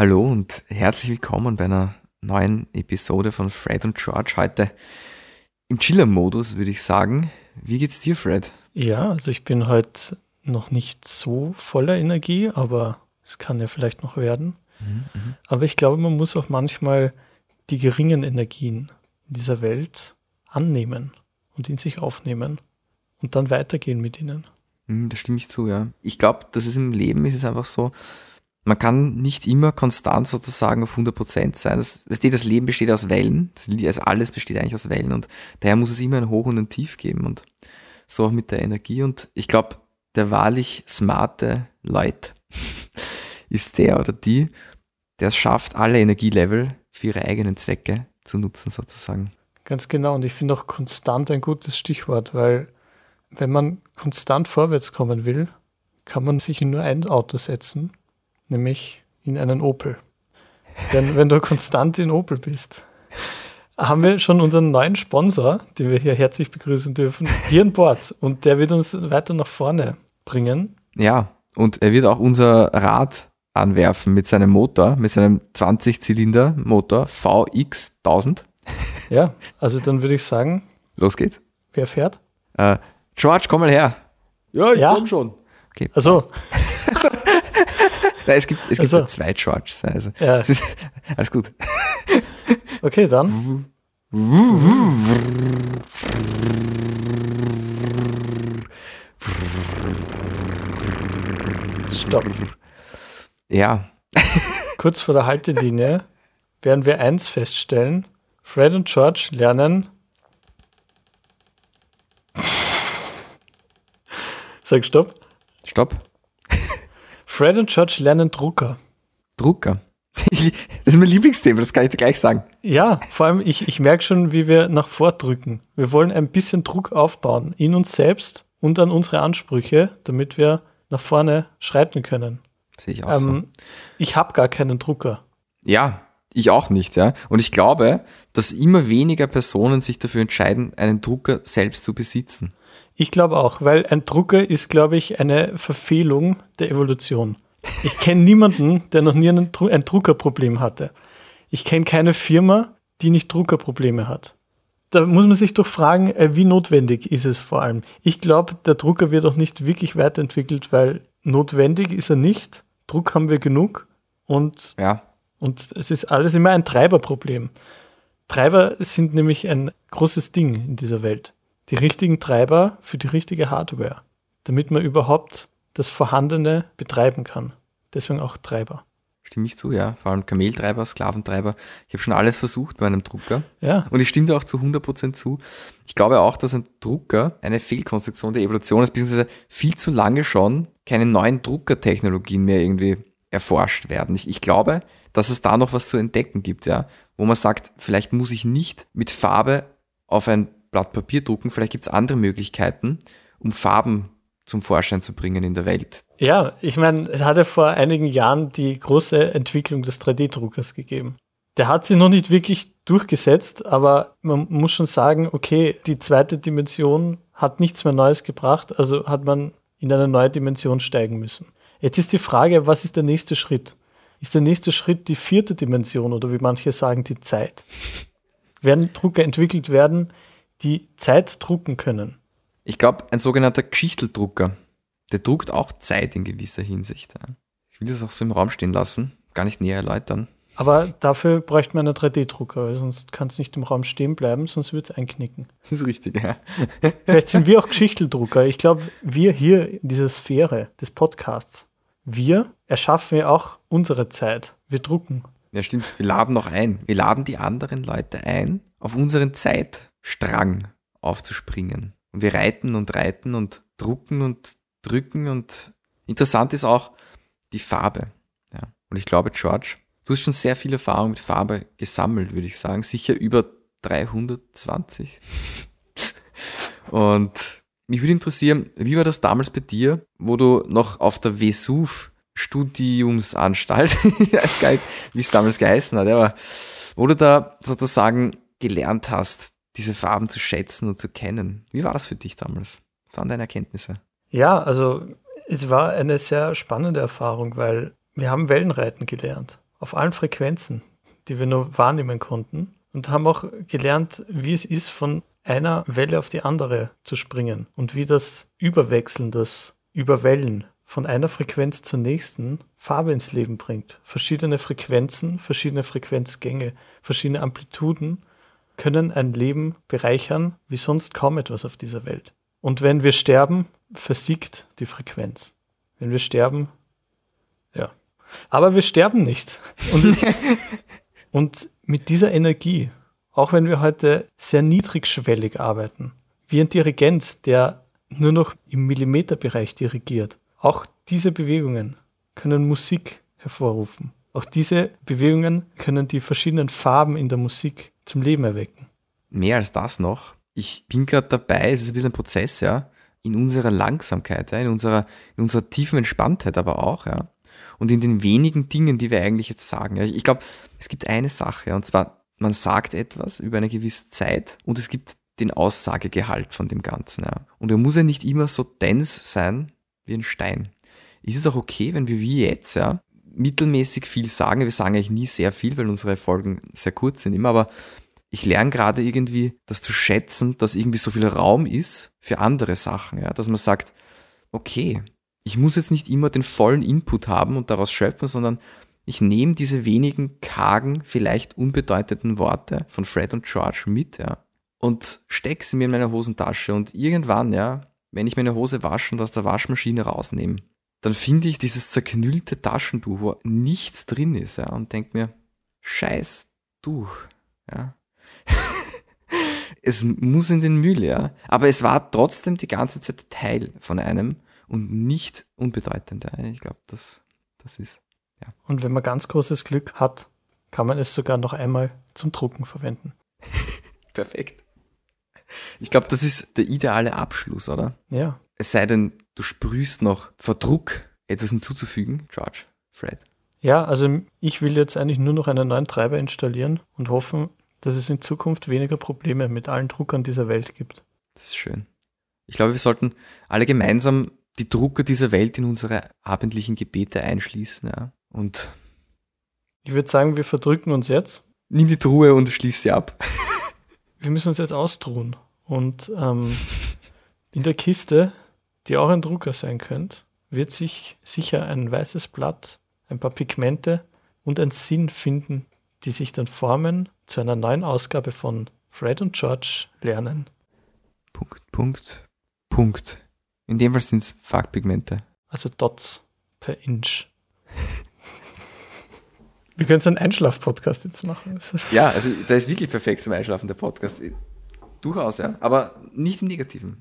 Hallo und herzlich willkommen bei einer neuen Episode von Fred und George. Heute im Chiller-Modus, würde ich sagen. Wie geht's dir, Fred? Ja, also ich bin heute noch nicht so voller Energie, aber es kann ja vielleicht noch werden. Mhm, mhm. aber ich glaube, man muss auch manchmal die geringen Energien dieser Welt annehmen und in sich aufnehmen und dann weitergehen mit ihnen. Mhm, da stimme ich zu, ja. Ich glaube, dass es im Leben ist es einfach so, man kann nicht immer konstant sozusagen auf 100% sein. Das, das Leben besteht aus Wellen. Also alles besteht eigentlich aus Wellen und daher muss es immer ein Hoch und ein Tief geben und so auch mit der Energie. Und ich glaube, der wahrlich smarte Leut ist der oder die, der es schafft, alle Energielevel für ihre eigenen Zwecke zu nutzen sozusagen. Ganz genau. Und ich finde auch konstant ein gutes Stichwort, weil wenn man konstant vorwärts kommen will, kann man sich in nur ein Auto setzen nämlich in einen Opel. Denn wenn du konstant in Opel bist, haben wir schon unseren neuen Sponsor, den wir hier herzlich begrüßen dürfen, hier an Bord. Und der wird uns weiter nach vorne bringen. Ja, und er wird auch unser Rad anwerfen mit seinem Motor, mit seinem 20-Zylinder-Motor VX1000. Ja, also dann würde ich sagen. Los geht's. Wer fährt? Äh, George, komm mal her. Ja, ich ja? komm schon. Okay. Also. Nein, es gibt, es gibt also. zwei Georges. Also, ja. ist, alles gut. Okay, dann. Stopp. Ja. Kurz vor der Haltelinie werden wir eins feststellen. Fred und George lernen. Sag Stopp. Stopp. Fred und George lernen Drucker. Drucker? Das ist mein Lieblingsthema, das kann ich dir gleich sagen. Ja, vor allem, ich, ich merke schon, wie wir nach vordrücken. Wir wollen ein bisschen Druck aufbauen in uns selbst und an unsere Ansprüche, damit wir nach vorne schreiten können. Sehe ich auch ähm, so. Ich habe gar keinen Drucker. Ja, ich auch nicht, ja. Und ich glaube, dass immer weniger Personen sich dafür entscheiden, einen Drucker selbst zu besitzen. Ich glaube auch, weil ein Drucker ist, glaube ich, eine Verfehlung der Evolution. Ich kenne niemanden, der noch nie ein, ein Druckerproblem hatte. Ich kenne keine Firma, die nicht Druckerprobleme hat. Da muss man sich doch fragen, äh, wie notwendig ist es vor allem. Ich glaube, der Drucker wird auch nicht wirklich weiterentwickelt, weil notwendig ist er nicht. Druck haben wir genug und, ja. und es ist alles immer ein Treiberproblem. Treiber sind nämlich ein großes Ding in dieser Welt die richtigen Treiber für die richtige Hardware, damit man überhaupt das Vorhandene betreiben kann. Deswegen auch Treiber. Stimme ich zu, ja. Vor allem Kameltreiber, Sklaventreiber. Ich habe schon alles versucht bei einem Drucker. Ja. Und ich stimme da auch zu 100% zu. Ich glaube auch, dass ein Drucker eine Fehlkonstruktion der Evolution ist, beziehungsweise viel zu lange schon keine neuen Druckertechnologien mehr irgendwie erforscht werden. Ich, ich glaube, dass es da noch was zu entdecken gibt, ja. Wo man sagt, vielleicht muss ich nicht mit Farbe auf ein Blatt Papier drucken. Vielleicht gibt es andere Möglichkeiten, um Farben zum Vorschein zu bringen in der Welt. Ja, ich meine, es hat ja vor einigen Jahren die große Entwicklung des 3D-Druckers gegeben. Der hat sich noch nicht wirklich durchgesetzt, aber man muss schon sagen, okay, die zweite Dimension hat nichts mehr Neues gebracht, also hat man in eine neue Dimension steigen müssen. Jetzt ist die Frage, was ist der nächste Schritt? Ist der nächste Schritt die vierte Dimension oder wie manche sagen, die Zeit? Werden Drucker entwickelt werden, die Zeit drucken können. Ich glaube, ein sogenannter Geschichteldrucker, der druckt auch Zeit in gewisser Hinsicht. Ich will das auch so im Raum stehen lassen, gar nicht näher erläutern. Aber dafür bräuchte man einen 3D-Drucker, weil sonst kann es nicht im Raum stehen bleiben, sonst wird es einknicken. Das ist richtig, ja. Vielleicht sind wir auch Geschichteldrucker. Ich glaube, wir hier in dieser Sphäre des Podcasts, wir erschaffen ja auch unsere Zeit. Wir drucken. Ja, stimmt. Wir laden noch ein. Wir laden die anderen Leute ein auf unseren Zeit. Strang aufzuspringen. Und wir reiten und reiten und drucken und drücken und interessant ist auch die Farbe. Ja. Und ich glaube, George, du hast schon sehr viel Erfahrung mit Farbe gesammelt, würde ich sagen. Sicher über 320. und mich würde interessieren, wie war das damals bei dir, wo du noch auf der Vesuv Studiumsanstalt, wie es damals geheißen hat, aber wo du da sozusagen gelernt hast, diese Farben zu schätzen und zu kennen. Wie war das für dich damals? Was waren deine Erkenntnisse? Ja, also es war eine sehr spannende Erfahrung, weil wir haben Wellenreiten gelernt. auf allen Frequenzen, die wir nur wahrnehmen konnten und haben auch gelernt, wie es ist, von einer Welle auf die andere zu springen und wie das Überwechseln, das Überwellen von einer Frequenz zur nächsten Farbe ins Leben bringt. Verschiedene Frequenzen, verschiedene Frequenzgänge, verschiedene Amplituden können ein Leben bereichern wie sonst kaum etwas auf dieser Welt. Und wenn wir sterben, versiegt die Frequenz. Wenn wir sterben, ja. Aber wir sterben nicht. Und, und mit dieser Energie, auch wenn wir heute sehr niedrigschwellig arbeiten, wie ein Dirigent, der nur noch im Millimeterbereich dirigiert, auch diese Bewegungen können Musik hervorrufen. Auch diese Bewegungen können die verschiedenen Farben in der Musik zum Leben erwecken. Mehr als das noch. Ich bin gerade dabei, es ist ein bisschen ein Prozess, ja, in unserer Langsamkeit, ja, in unserer, in unserer tiefen Entspanntheit aber auch, ja. Und in den wenigen Dingen, die wir eigentlich jetzt sagen. Ja. Ich glaube, es gibt eine Sache, ja, und zwar, man sagt etwas über eine gewisse Zeit und es gibt den Aussagegehalt von dem Ganzen. Ja. Und er muss ja nicht immer so dense sein wie ein Stein. Ist es auch okay, wenn wir wie jetzt, ja, mittelmäßig viel sagen? Wir sagen eigentlich nie sehr viel, weil unsere Folgen sehr kurz sind immer, aber ich lerne gerade irgendwie das zu schätzen, dass irgendwie so viel Raum ist für andere Sachen, ja, dass man sagt, okay, ich muss jetzt nicht immer den vollen Input haben und daraus schöpfen, sondern ich nehme diese wenigen kargen, vielleicht unbedeutenden Worte von Fred und George mit, ja, und stecke sie mir in meine Hosentasche und irgendwann, ja, wenn ich meine Hose wasche und aus der Waschmaschine rausnehme, dann finde ich dieses zerknüllte Taschentuch, wo nichts drin ist, ja, und denke mir, scheiß Tuch, ja. es muss in den Müll, ja. Aber es war trotzdem die ganze Zeit Teil von einem und nicht unbedeutend. Ja. Ich glaube, das, das ist, ja. Und wenn man ganz großes Glück hat, kann man es sogar noch einmal zum Drucken verwenden. Perfekt. Ich glaube, das ist der ideale Abschluss, oder? Ja. Es sei denn, du sprühst noch vor Druck, etwas hinzuzufügen, George, Fred. Ja, also ich will jetzt eigentlich nur noch einen neuen Treiber installieren und hoffen, dass es in Zukunft weniger Probleme mit allen Druckern dieser Welt gibt. Das ist schön. Ich glaube, wir sollten alle gemeinsam die Drucker dieser Welt in unsere abendlichen Gebete einschließen. Ja. Und ich würde sagen, wir verdrücken uns jetzt. Nimm die Truhe und schließ sie ab. wir müssen uns jetzt austruhen. Und ähm, in der Kiste, die auch ein Drucker sein könnte, wird sich sicher ein weißes Blatt, ein paar Pigmente und ein Sinn finden, die sich dann formen zu einer neuen Ausgabe von Fred und George lernen. Punkt, Punkt, Punkt. In dem Fall sind es Farbpigmente. Also Dots per Inch. Wir können so einen Einschlaf-Podcast jetzt machen. Ja, also da ist wirklich perfekt zum Einschlafen der Podcast. Durchaus, ja. Aber nicht im Negativen.